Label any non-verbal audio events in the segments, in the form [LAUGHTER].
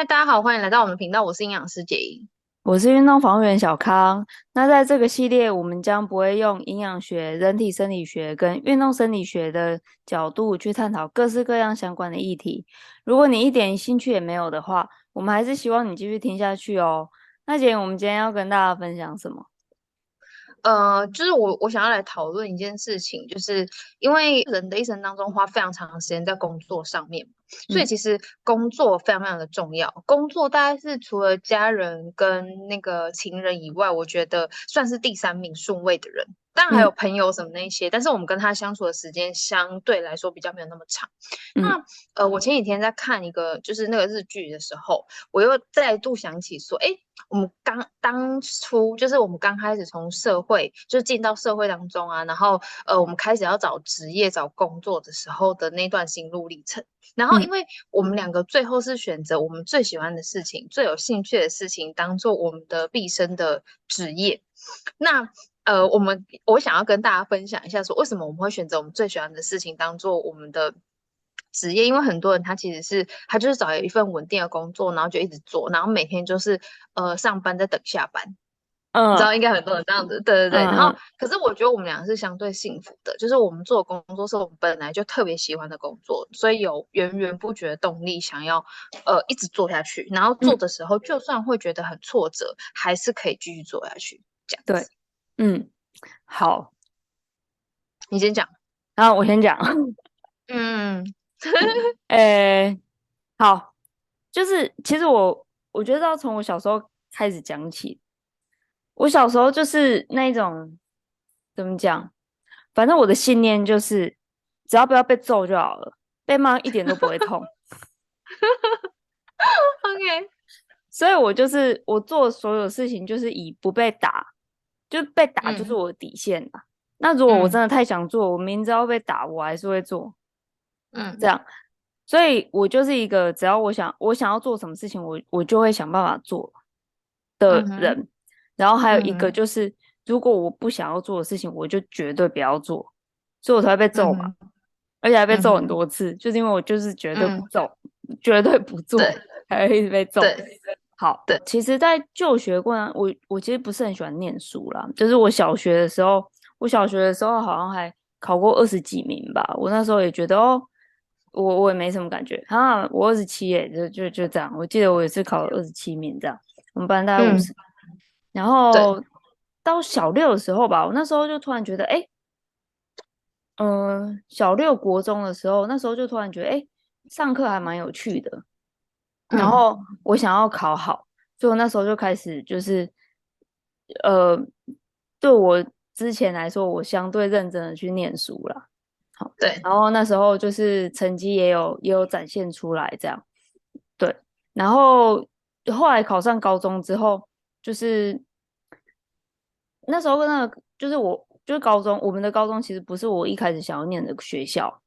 嗨，大家好，欢迎来到我们频道，我是营养师杰英，我是运动防护员小康。那在这个系列，我们将不会用营养学、人体生理学跟运动生理学的角度去探讨各式各样相关的议题。如果你一点兴趣也没有的话，我们还是希望你继续听下去哦。那姐，我们今天要跟大家分享什么？呃，就是我我想要来讨论一件事情，就是因为人的一生当中花非常长的时间在工作上面，所以其实工作非常非常的重要。嗯、工作大概是除了家人跟那个情人以外，我觉得算是第三名顺位的人。当然还有朋友什么那些，嗯、但是我们跟他相处的时间相对来说比较没有那么长。嗯、那呃，我前几天在看一个就是那个日剧的时候，我又再度想起说，哎。我们刚当初就是我们刚开始从社会就进到社会当中啊，然后呃，我们开始要找职业、找工作的时候的那段心路历程。然后，因为我们两个最后是选择我们最喜欢的事情、最有兴趣的事情当做我们的毕生的职业。那呃，我们我想要跟大家分享一下，说为什么我们会选择我们最喜欢的事情当做我们的。职业，因为很多人他其实是他就是找一份稳定的工作，然后就一直做，然后每天就是呃上班在等下班，嗯，你知道应该很多人这样子，对对对。嗯、然后可是我觉得我们两个是相对幸福的，就是我们做的工作是我们本来就特别喜欢的工作，所以有源源不绝的动力想要呃一直做下去。然后做的时候，就算会觉得很挫折，嗯、还是可以继续做下去。这样对，嗯，好，你先讲，然后我先讲，嗯。[LAUGHS] 呃、欸，好，就是其实我我觉得要从我小时候开始讲起。我小时候就是那种怎么讲，反正我的信念就是，只要不要被揍就好了，被骂一点都不会痛。[LAUGHS] OK，所以我就是我做所有事情就是以不被打，就被打就是我的底线了。嗯、那如果我真的太想做，我明知道被打，我还是会做。嗯，这样，所以我就是一个只要我想我想要做什么事情，我我就会想办法做的人。嗯、然后还有一个就是，嗯、如果我不想要做的事情，我就绝对不要做，所以我才会被揍嘛，嗯、而且还被揍很多次，嗯、就是因为我就是绝对不揍，嗯、绝对不做，还会一直被揍。对好，的，其实，在就学过程，我我其实不是很喜欢念书啦，就是我小学的时候，我小学的时候好像还考过二十几名吧，我那时候也觉得哦。我我也没什么感觉啊，我二十七耶，就就就这样。我记得我也是考了二十七名这样，我们班大概五十。嗯、然后到小六的时候吧，我那时候就突然觉得，哎，嗯、呃，小六国中的时候，那时候就突然觉得，哎，上课还蛮有趣的。然后我想要考好，所以我那时候就开始就是，呃，对我之前来说，我相对认真的去念书了。好对，然后那时候就是成绩也有也有展现出来，这样，对，然后后来考上高中之后，就是那时候那个就是我就是高中，我们的高中其实不是我一开始想要念的学校，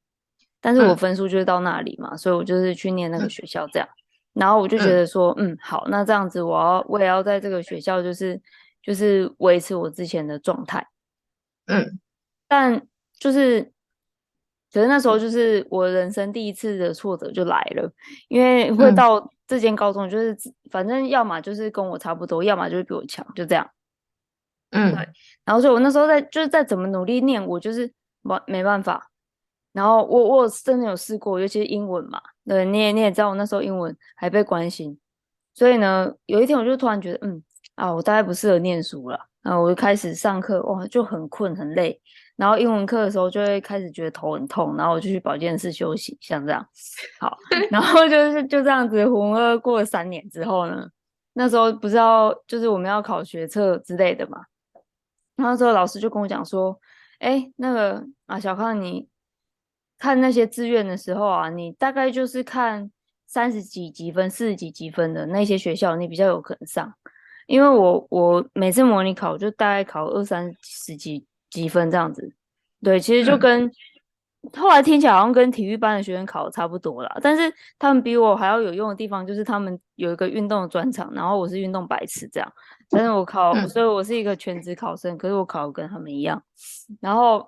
但是我分数就是到那里嘛，嗯、所以我就是去念那个学校这样，然后我就觉得说，嗯，嗯，好，那这样子我要我也要在这个学校就是就是维持我之前的状态，嗯，但就是。可是那时候就是我人生第一次的挫折就来了，因为会到这间高中，就是、嗯、反正要么就是跟我差不多，要么就是比我强，就这样。嗯，对。然后所以我那时候在就是再怎么努力念，我就是没没办法。然后我我真的有试过，尤其是英文嘛，对，你也你也知道我那时候英文还被关心，所以呢，有一天我就突然觉得，嗯啊，我大概不适合念书了，然后我就开始上课，哇，就很困很累。然后英文课的时候就会开始觉得头很痛，然后我就去保健室休息，像这样。好，[LAUGHS] 然后就是就这样子浑噩过了三年之后呢，那时候不知道就是我们要考学测之类的嘛，然后那时候老师就跟我讲说，哎，那个啊小康，你看那些志愿的时候啊，你大概就是看三十几几分、四十几几分的那些学校，你比较有可能上，因为我我每次模拟考就大概考二三十几。几分这样子，对，其实就跟、嗯、后来听起来好像跟体育班的学生考的差不多啦。但是他们比我还要有用的地方，就是他们有一个运动的专场，然后我是运动白痴这样。但是我考，嗯、所以我是一个全职考生，可是我考的跟他们一样。然后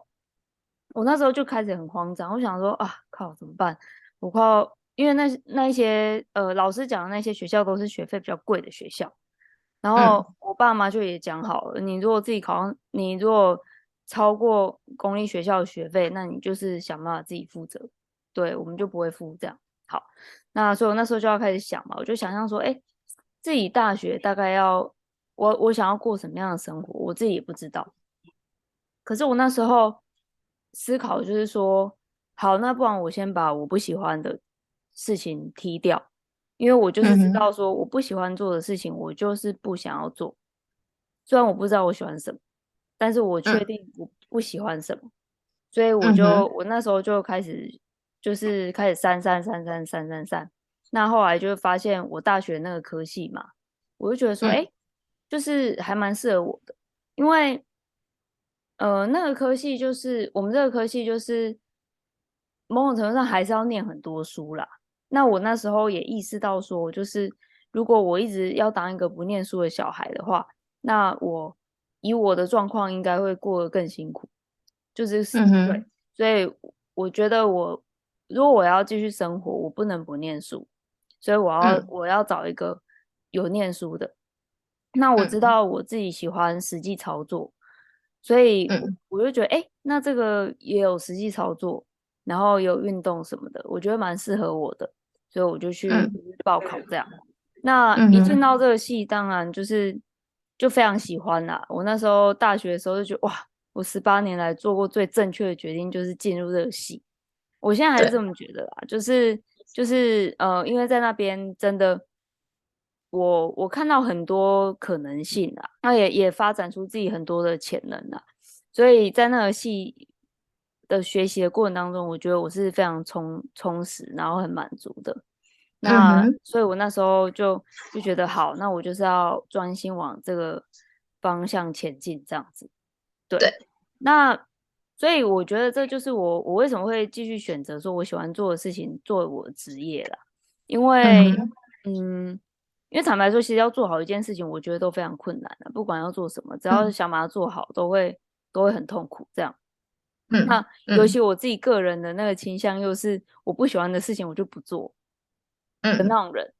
我那时候就开始很慌张，我想说啊，靠，怎么办？我靠因为那那一些呃老师讲的那些学校都是学费比较贵的学校，然后我爸妈就也讲好了，你如果自己考上，你如果超过公立学校的学费，那你就是想办法自己负责，对，我们就不会付这样。好，那所以我那时候就要开始想嘛，我就想象说，哎，自己大学大概要我我想要过什么样的生活，我自己也不知道。可是我那时候思考就是说，好，那不然我先把我不喜欢的。事情踢掉，因为我就是知道说我不喜欢做的事情，我就是不想要做。虽然我不知道我喜欢什么，但是我确定我不喜欢什么，嗯、所以我就我那时候就开始就是开始删删删删删删删。那后来就发现我大学那个科系嘛，我就觉得说，哎、嗯，就是还蛮适合我的，因为呃那个科系就是我们这个科系就是某种程度上还是要念很多书啦。那我那时候也意识到说，就是如果我一直要当一个不念书的小孩的话，那我以我的状况应该会过得更辛苦，就是是、嗯、对。所以我觉得我如果我要继续生活，我不能不念书，所以我要、嗯、我要找一个有念书的。那我知道我自己喜欢实际操作，所以我就觉得，哎、欸，那这个也有实际操作。然后有运动什么的，我觉得蛮适合我的，所以我就去报考这样。嗯、那一进到这个系，当然就是就非常喜欢啦。我那时候大学的时候就觉得，哇，我十八年来做过最正确的决定就是进入这个系。我现在还是这么觉得啦，就是就是呃，因为在那边真的，我我看到很多可能性啊，那也也发展出自己很多的潜能啦，所以在那个戏。的学习的过程当中，我觉得我是非常充充实，然后很满足的。那、嗯、所以，我那时候就就觉得好，那我就是要专心往这个方向前进，这样子。对。对那所以，我觉得这就是我我为什么会继续选择说我喜欢做的事情作为我的职业啦。因为嗯，嗯，因为坦白说，其实要做好一件事情，我觉得都非常困难的。不管要做什么，只要是想把它做好，都会都会很痛苦。这样。嗯，那尤其我自己个人的那个倾向，又是我不喜欢的事情，我就不做的那种人。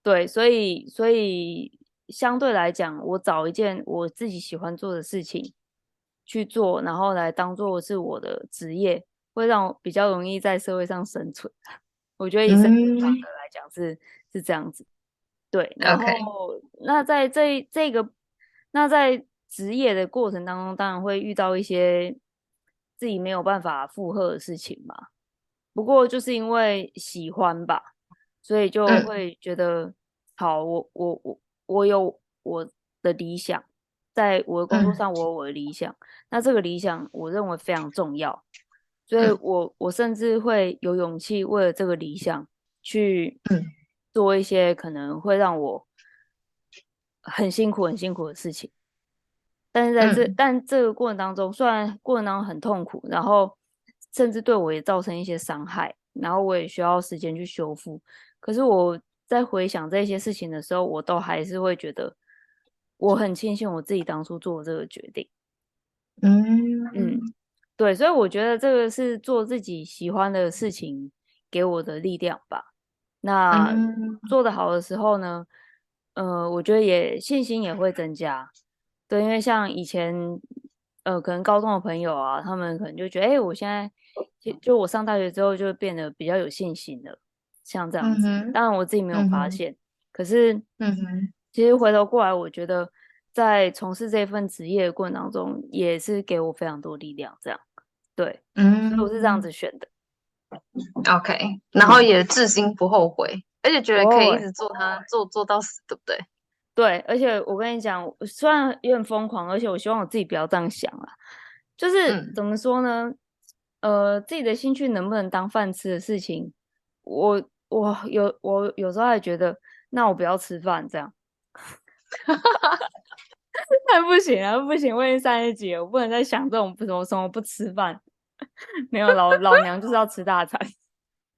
对，所以所以相对来讲，我找一件我自己喜欢做的事情去做，然后来当做是我的职业，会让我比较容易在社会上生存。[LAUGHS] 我觉得以生存法则来讲是是这样子。对，然后那在这这个那在职业的过程当中，当然会遇到一些。自己没有办法负荷的事情嘛，不过就是因为喜欢吧，所以就会觉得、嗯、好。我我我我有我的理想，在我的工作上我有我的理想，嗯、那这个理想我认为非常重要，所以我我甚至会有勇气为了这个理想去做一些可能会让我很辛苦很辛苦的事情。但是在这，嗯、但这个过程当中，虽然过程当中很痛苦，然后甚至对我也造成一些伤害，然后我也需要时间去修复。可是我在回想这些事情的时候，我都还是会觉得我很庆幸我自己当初做这个决定。嗯嗯，对，所以我觉得这个是做自己喜欢的事情给我的力量吧。那做得好的时候呢，呃，我觉得也信心也会增加。对，因为像以前，呃，可能高中的朋友啊，他们可能就觉得，哎，我现在就就我上大学之后就变得比较有信心了，像这样子。嗯、当然我自己没有发现，嗯、可是，嗯哼，其实回头过来，我觉得在从事这份职业的过程当中，也是给我非常多力量。这样，对，嗯，所以我是这样子选的。OK，然后也至今不后悔，而且觉得可以一直做它，做做到死，对不对？对，而且我跟你讲，虽然有点疯狂，而且我希望我自己不要这样想啊。就是、嗯、怎么说呢？呃，自己的兴趣能不能当饭吃的事情，我我有我有时候还觉得，那我不要吃饭这样。[LAUGHS] [LAUGHS] 那不行啊，不行！我已经三十几了，我不能再想这种什么什么不吃饭。[LAUGHS] 没有老老娘就是要吃大餐。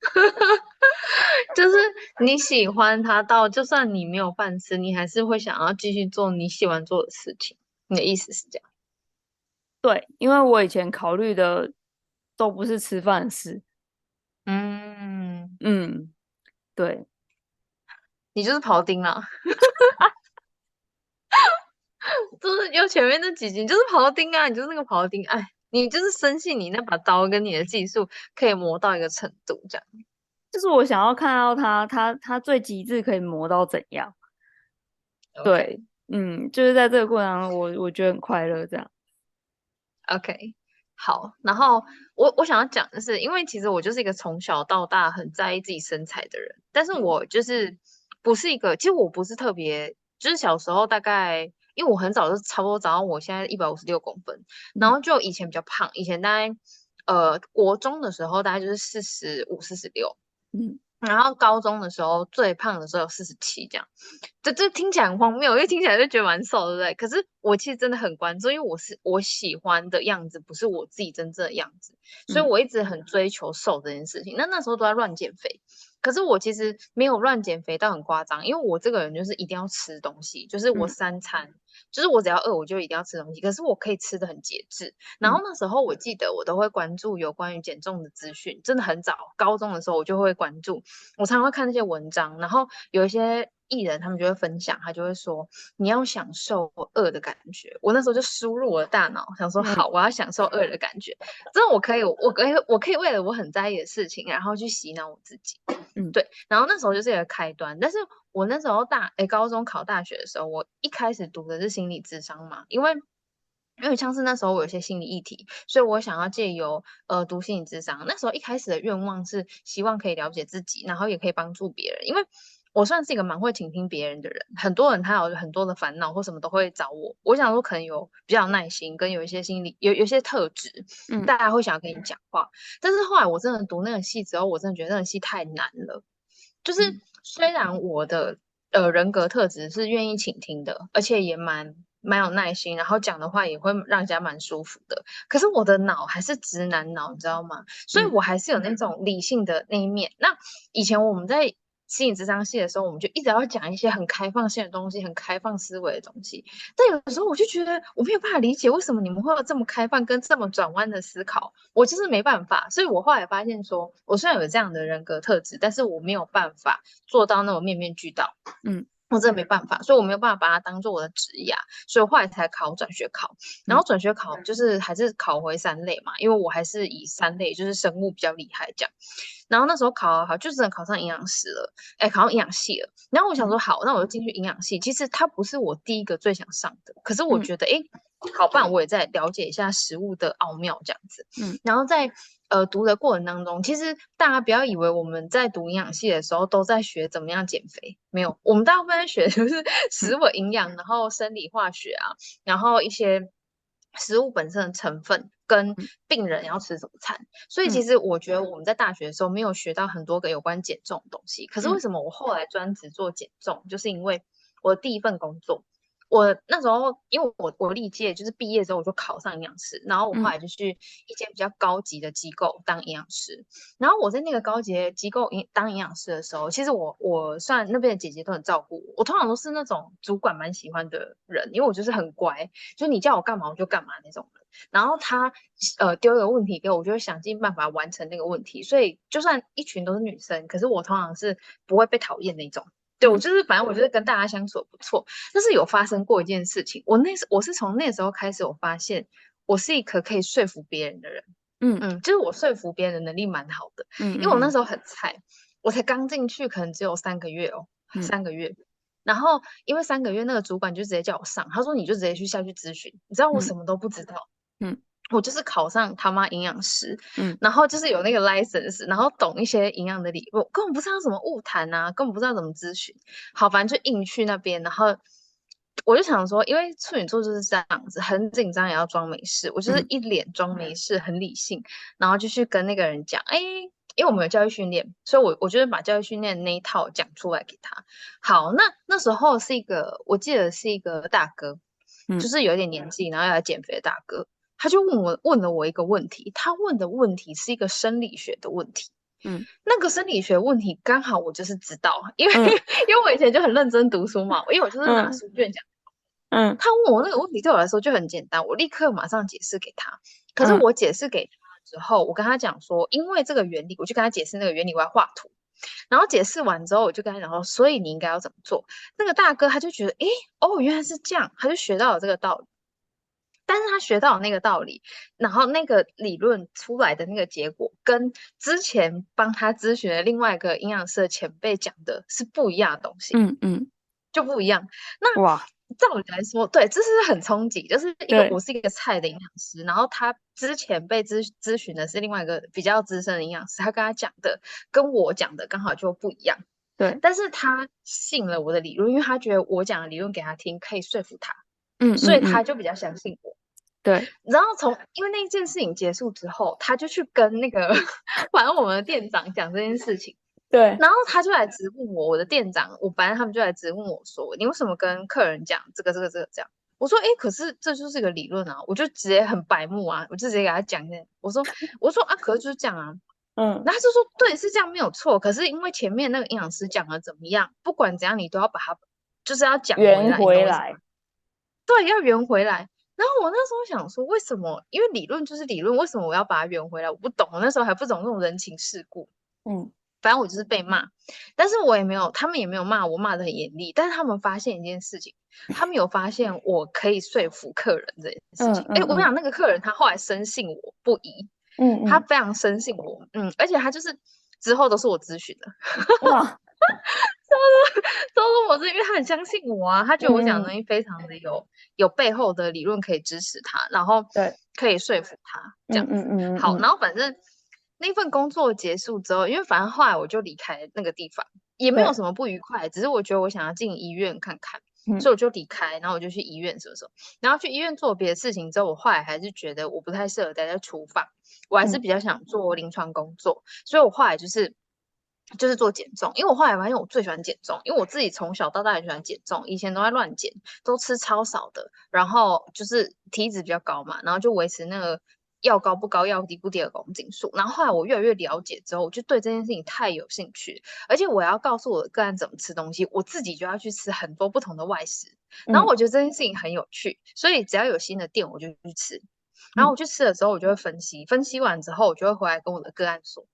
[LAUGHS] 就是你喜欢他到，就算你没有饭吃，你还是会想要继续做你喜欢做的事情。你的意思是这样？对，因为我以前考虑的都不是吃饭的事。嗯嗯，对，你就是庖丁啊，[LAUGHS] 就是有前面那几集，你就是庖丁啊，你就是那个庖丁，哎，你就是深信你那把刀跟你的技术可以磨到一个程度，这样。就是我想要看到他，他他最极致可以磨到怎样？Okay. 对，嗯，就是在这个过程当中，我我觉得很快乐，这样。OK，好，然后我我想要讲的是，因为其实我就是一个从小到大很在意自己身材的人，但是我就是不是一个，其实我不是特别，就是小时候大概，因为我很早就差不多长到我现在一百五十六公分，然后就以前比较胖，以前大概呃国中的时候大概就是四十五、四十六，嗯。然后高中的时候最胖的时候有四十七，这样，这这听起来很荒谬，因为听起来就觉得蛮瘦，对不对？可是我其实真的很关注，因为我是我喜欢的样子，不是我自己真正的样子，所以我一直很追求瘦这件事情。那那时候都在乱减肥。可是我其实没有乱减肥，到很夸张，因为我这个人就是一定要吃东西，就是我三餐，嗯、就是我只要饿，我就一定要吃东西。可是我可以吃的很节制。然后那时候我记得我都会关注有关于减重的资讯，真的很早，高中的时候我就会关注，我常常会看那些文章，然后有一些。艺人他们就会分享，他就会说你要享受饿的感觉。我那时候就输入我的大脑，想说好，我要享受饿的感觉。真的，我可以，我可以，我可以为了我很在意的事情，然后去洗脑我自己。嗯，对。然后那时候就是一个开端。但是我那时候大诶，高中考大学的时候，我一开始读的是心理智商嘛，因为因为像是那时候我有些心理议题，所以我想要借由呃读心理智商。那时候一开始的愿望是希望可以了解自己，然后也可以帮助别人，因为。我算是一个蛮会倾听别人的人，很多人他有很多的烦恼或什么都会找我。我想说可能有比较耐心，跟有一些心理有有一些特质，嗯，大家会想要跟你讲话。但是后来我真的读那个戏之后，我真的觉得那个戏太难了。就是虽然我的呃人格特质是愿意倾听的，而且也蛮蛮有耐心，然后讲的话也会让人家蛮舒服的。可是我的脑还是直男脑，你知道吗？所以我还是有那种理性的那一面。嗯，那以前我们在。心理咨商系的时候，我们就一直要讲一些很开放性的东西，很开放思维的东西。但有的时候，我就觉得我没有办法理解为什么你们会有这么开放跟这么转弯的思考，我就是没办法。所以我后来发现说，我虽然有这样的人格特质，但是我没有办法做到那种面面俱到。嗯。我真的没办法，所以我没有办法把它当做我的职业，所以我后来才考转学考。然后转学考就是还是考回三类嘛，因为我还是以三类就是生物比较厉害这样。然后那时候考好，就只能考上营养师了，哎，考上营养系了。然后我想说好，那我就进去营养系。其实它不是我第一个最想上的，可是我觉得哎，好办，我也在了解一下食物的奥妙这样子。嗯，然后在。呃，读的过程当中，其实大家不要以为我们在读营养系的时候都在学怎么样减肥，没有，我们大部分在学的就是 [LAUGHS] 食物营养，然后生理化学啊，然后一些食物本身的成分跟病人要吃什么餐。所以其实我觉得我们在大学的时候没有学到很多个有关减重的东西。可是为什么我后来专职做减重，就是因为我的第一份工作。我那时候，因为我我历届就是毕业之后我就考上营养师，然后我后来就去一间比较高级的机构当营养师。嗯、然后我在那个高级的机构营当营养师的时候，其实我我算那边的姐姐都很照顾我，我通常都是那种主管蛮喜欢的人，因为我就是很乖，就你叫我干嘛我就干嘛那种人。然后他呃丢一个问题给我，我就会想尽办法完成那个问题。所以就算一群都是女生，可是我通常是不会被讨厌那种。对，我就是，反正我觉得跟大家相处不错。但是有发生过一件事情，我那时我是从那时候开始，我发现我是一个可以说服别人的人。嗯嗯，就是我说服别人的能力蛮好的。嗯，因为我那时候很菜，我才刚进去，可能只有三个月哦，三个月。嗯、然后因为三个月，那个主管就直接叫我上，他说你就直接去下去咨询。你知道我什么都不知道。嗯。嗯我就是考上他妈营养师，嗯，然后就是有那个 license，然后懂一些营养的理论，根本不知道怎么物谈啊，根本不知道怎么咨询。好，反正就硬去那边，然后我就想说，因为处女座就是这样子，很紧张也要装没事，我就是一脸装没事，很理性，嗯、然后就去跟那个人讲，哎，因为我们有教育训练，所以我我就是把教育训练那一套讲出来给他。好，那那时候是一个，我记得是一个大哥，嗯、就是有点年纪，然后要来减肥的大哥。他就问我问了我一个问题，他问的问题是一个生理学的问题，嗯，那个生理学问题刚好我就是知道，因为、嗯、因为我以前就很认真读书嘛，因为我就是拿书卷讲，嗯，他问我那个问题对我来说就很简单，我立刻马上解释给他。可是我解释给他之后，我跟他讲说，因为这个原理，我就跟他解释那个原理，我要画图，然后解释完之后，我就跟他讲说，所以你应该要怎么做。那个大哥他就觉得，诶，哦，原来是这样，他就学到了这个道理。但是他学到那个道理，然后那个理论出来的那个结果，跟之前帮他咨询的另外一个营养师的前辈讲的是不一样的东西。嗯嗯，就不一样。那哇。照理来说，对，这是很冲击。就是一个我是一个菜的营养师，然后他之前被咨咨询的是另外一个比较资深的营养师，他跟他讲的跟我讲的刚好就不一样。对，但是他信了我的理论，因为他觉得我讲的理论给他听可以说服他，嗯，所以他就比较相信我。对，然后从因为那件事情结束之后，他就去跟那个 [LAUGHS] 反正我们的店长讲这件事情。对，然后他就来质问我，我的店长，我反正他们就来质问我说，你为什么跟客人讲这个这个这个这样？我说，哎，可是这就是一个理论啊，我就直接很白目啊，我就直接给他讲一下，我说，[LAUGHS] 我说啊，可是就是这样啊，嗯，然后他就说，对，是这样没有错，可是因为前面那个营养师讲的怎么样，不管怎样，你都要把它，就是要讲圆回来，对，要圆回来。然后我那时候想说，为什么？因为理论就是理论，为什么我要把它圆回来？我不懂，我那时候还不懂那种人情世故，嗯。反正我就是被骂，但是我也没有，他们也没有骂我，骂的很严厉。但是他们发现一件事情，他们有发现我可以说服客人这件事情。哎、嗯嗯嗯，我跟你讲，那个客人他后来深信我不疑，嗯，嗯，他非常深信我，嗯，而且他就是之后都是我咨询的，哇，[LAUGHS] 都是我，是因为他很相信我啊，他觉得我讲的东西非常的有、嗯、有背后的理论可以支持他，然后对，可以说服他这样子，嗯好，然后反正。那份工作结束之后，因为反正后来我就离开那个地方，也没有什么不愉快，只是我觉得我想要进医院看看，嗯、所以我就离开，然后我就去医院，什么什么，然后去医院做别的事情之后，我后来还是觉得我不太适合待在厨房，我还是比较想做临床工作，嗯、所以我后来就是就是做减重，因为我后来发现我最喜欢减重，因为我自己从小到大很喜欢减重，以前都在乱减，都吃超少的，然后就是体脂比较高嘛，然后就维持那个。要高不高，要低不低的公斤数。然后后来我越来越了解之后，我就对这件事情太有兴趣。而且我要告诉我的个案怎么吃东西，我自己就要去吃很多不同的外食。然后我觉得这件事情很有趣，嗯、所以只要有新的店，我就去吃。然后我去吃了之后，我就会分析，分析完之后，我就会回来跟我的个案说。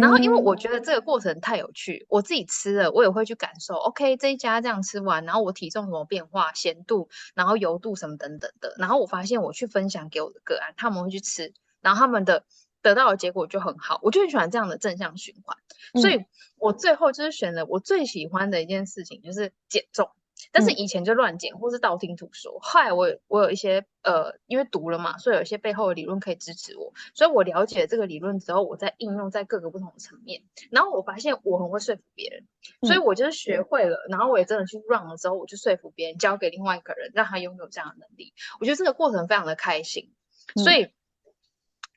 然后，因为我觉得这个过程太有趣，我自己吃了，我也会去感受。OK，这一家这样吃完，然后我体重什么变化、咸度，然后油度什么等等的。然后我发现我去分享给我的个案，他们会去吃，然后他们的得到的结果就很好。我就很喜欢这样的正向循环，所以我最后就是选了我最喜欢的一件事情，就是减重。但是以前就乱减，或是道听途说。后来我我有一些呃，因为读了嘛，所以有一些背后的理论可以支持我。所以我了解这个理论之后，我再应用在各个不同的层面。然后我发现我很会说服别人，所以我就是学会了。然后我也真的去 run 了之后，我就说服别人，交给另外一个人，让他拥有这样的能力。我觉得这个过程非常的开心，所以。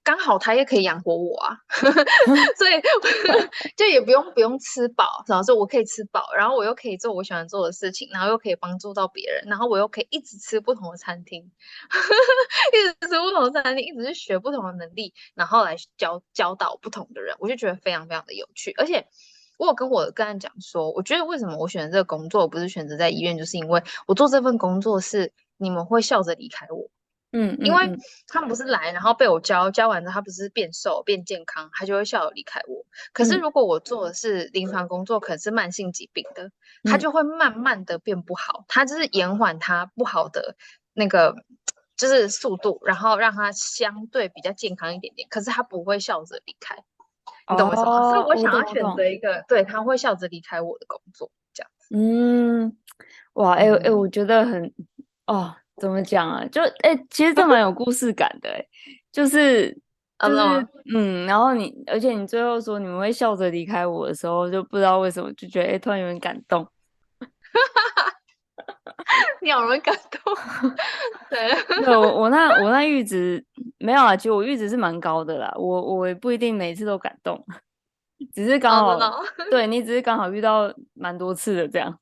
刚好他也可以养活我啊，[LAUGHS] 所以就也不用不用吃饱，然后说我可以吃饱，然后我又可以做我喜欢做的事情，然后又可以帮助到别人，然后我又可以一直吃不同的餐厅，[LAUGHS] 一直吃不同的餐厅，一直去学不同的能力，然后来教教导不同的人，我就觉得非常非常的有趣。而且我有跟我的个案讲说，我觉得为什么我选择这个工作，不是选择在医院，就是因为我做这份工作是你们会笑着离开我。嗯，因为他们不是来，然后被我教教完之后，他不是变瘦变健康，他就会笑着离开我。可是如果我做的是临床工作，可能是慢性疾病的，他就会慢慢的变不好，他就是延缓他不好的那个就是速度，然后让他相对比较健康一点点。可是他不会笑着离开，你懂我意思吗？所以我想要选择一个对他会笑着离开我的工作，这样子。嗯，哇，哎、欸、哎、欸，我觉得很哦。怎么讲啊？就哎、欸，其实这蛮有故事感的，哎，就是 [LAUGHS] 就是嗯，然后你，而且你最后说你们会笑着离开我的时候，就不知道为什么就觉得哎、欸，突然有点感动，[LAUGHS] 你好容易感动，[LAUGHS] 对，对我我那我那阈值没有啊，其实我阈值是蛮高的啦，我我也不一定每次都感动，只是刚好，oh. 对你只是刚好遇到蛮多次的这样，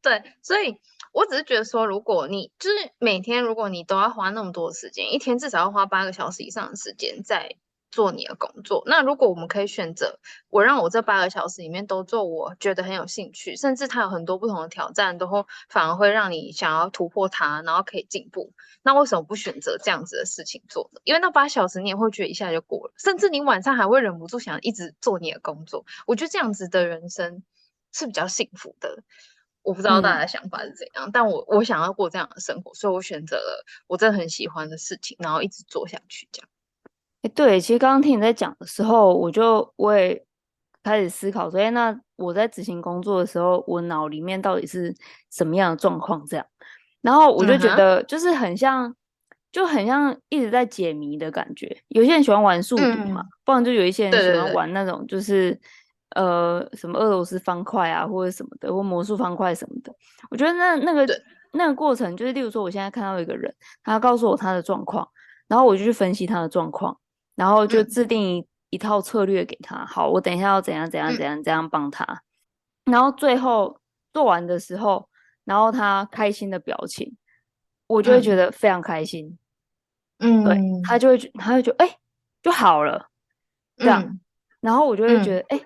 对，所以。我只是觉得说，如果你就是每天，如果你都要花那么多时间，一天至少要花八个小时以上的时间在做你的工作。那如果我们可以选择，我让我这八个小时里面都做我觉得很有兴趣，甚至它有很多不同的挑战，都会反而会让你想要突破它，然后可以进步。那为什么不选择这样子的事情做呢？因为那八小时你也会觉得一下就过了，甚至你晚上还会忍不住想一直做你的工作。我觉得这样子的人生是比较幸福的。我不知道大家的想法是怎样，嗯、但我我想要过这样的生活，所以我选择了我真的很喜欢的事情，然后一直做下去这样。哎，对，其实刚刚听你在讲的时候，我就我也开始思考说，哎，那我在执行工作的时候，我脑里面到底是什么样的状况？这样，然后我就觉得就是很像，嗯、就很像一直在解谜的感觉。有些人喜欢玩数独嘛，嗯、不然就有一些人喜欢玩那种，就是呃，什么俄罗斯方块啊，或者什么的，或魔术方块什么的。我觉得那那个那个过程，就是例如说，我现在看到一个人，他告诉我他的状况，然后我就去分析他的状况。然后就制定一一套策略给他。好，我等一下要怎样怎样怎样怎样帮他。然后最后做完的时候，然后他开心的表情，我就会觉得非常开心。嗯，对，他就会觉，他会觉得，哎，就好了，这样。然后我就会觉得，哎，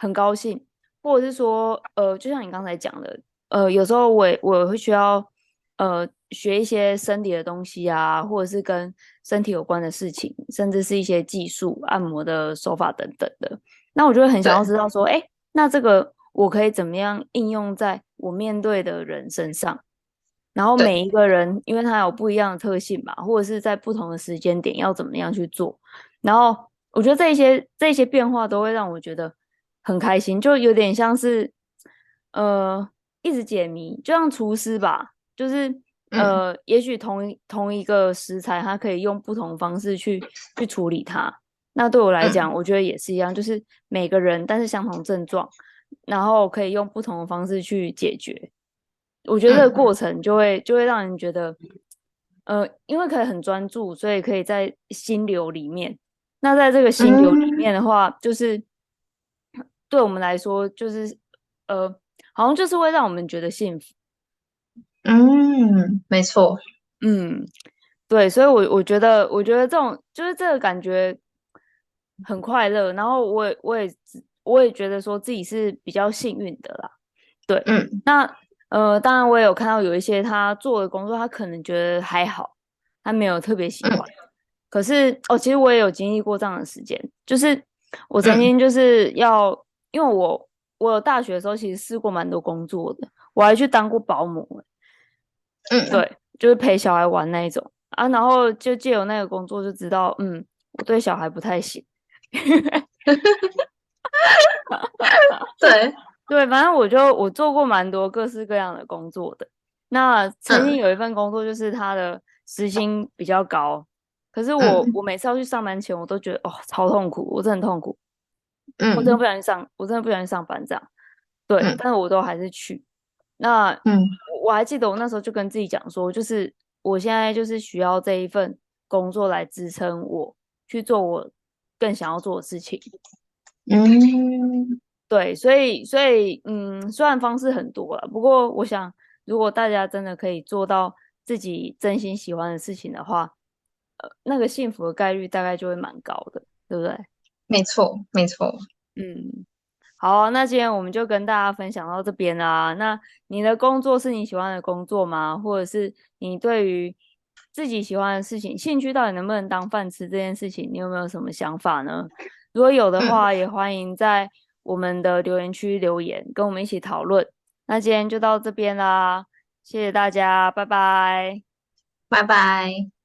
很高兴。或者是说，呃，就像你刚才讲的，呃，有时候我我会需要，呃。学一些身体的东西啊，或者是跟身体有关的事情，甚至是一些技术、按摩的手法等等的。那我就会很想要知道说，哎对，那这个我可以怎么样应用在我面对的人身上？然后每一个人，因为他有不一样的特性嘛，或者是在不同的时间点要怎么样去做。然后我觉得这些这些变化都会让我觉得很开心，就有点像是呃一直解谜，就像厨师吧，就是。呃，也许同一同一个食材，它可以用不同方式去去处理它。那对我来讲，我觉得也是一样，就是每个人，但是相同症状，然后可以用不同的方式去解决。我觉得这个过程就会就会让人觉得，呃，因为可以很专注，所以可以在心流里面。那在这个心流里面的话，就是对我们来说，就是呃，好像就是会让我们觉得幸福。嗯，没错，嗯，对，所以我，我我觉得，我觉得这种就是这个感觉很快乐，然后我也我也我也觉得说自己是比较幸运的啦，对，嗯，那呃，当然我也有看到有一些他做的工作，他可能觉得还好，他没有特别喜欢，嗯、可是哦，其实我也有经历过这样的时间，就是我曾经就是要，嗯、因为我我有大学的时候其实试过蛮多工作的，我还去当过保姆、欸。嗯，对，就是陪小孩玩那一种啊，然后就借由那个工作就知道，嗯，我对小孩不太行。对 [LAUGHS] 对，反正我就我做过蛮多各式各样的工作的。那曾经有一份工作就是他的时薪比较高，可是我、嗯、我每次要去上班前，我都觉得哦超痛苦，我真的很痛苦。嗯，我真的不想上，我真的不想去上班这样。对，嗯、但是我都还是去。那嗯。我还记得我那时候就跟自己讲说，就是我现在就是需要这一份工作来支撑我去做我更想要做的事情。嗯，[LAUGHS] 对，所以所以嗯，虽然方式很多了，不过我想，如果大家真的可以做到自己真心喜欢的事情的话，呃，那个幸福的概率大概就会蛮高的，对不对？没错，没错，嗯。好，那今天我们就跟大家分享到这边啦。那你的工作是你喜欢的工作吗？或者是你对于自己喜欢的事情，兴趣到底能不能当饭吃这件事情，你有没有什么想法呢？如果有的话，也欢迎在我们的留言区留言，跟我们一起讨论。那今天就到这边啦，谢谢大家，拜拜，拜拜。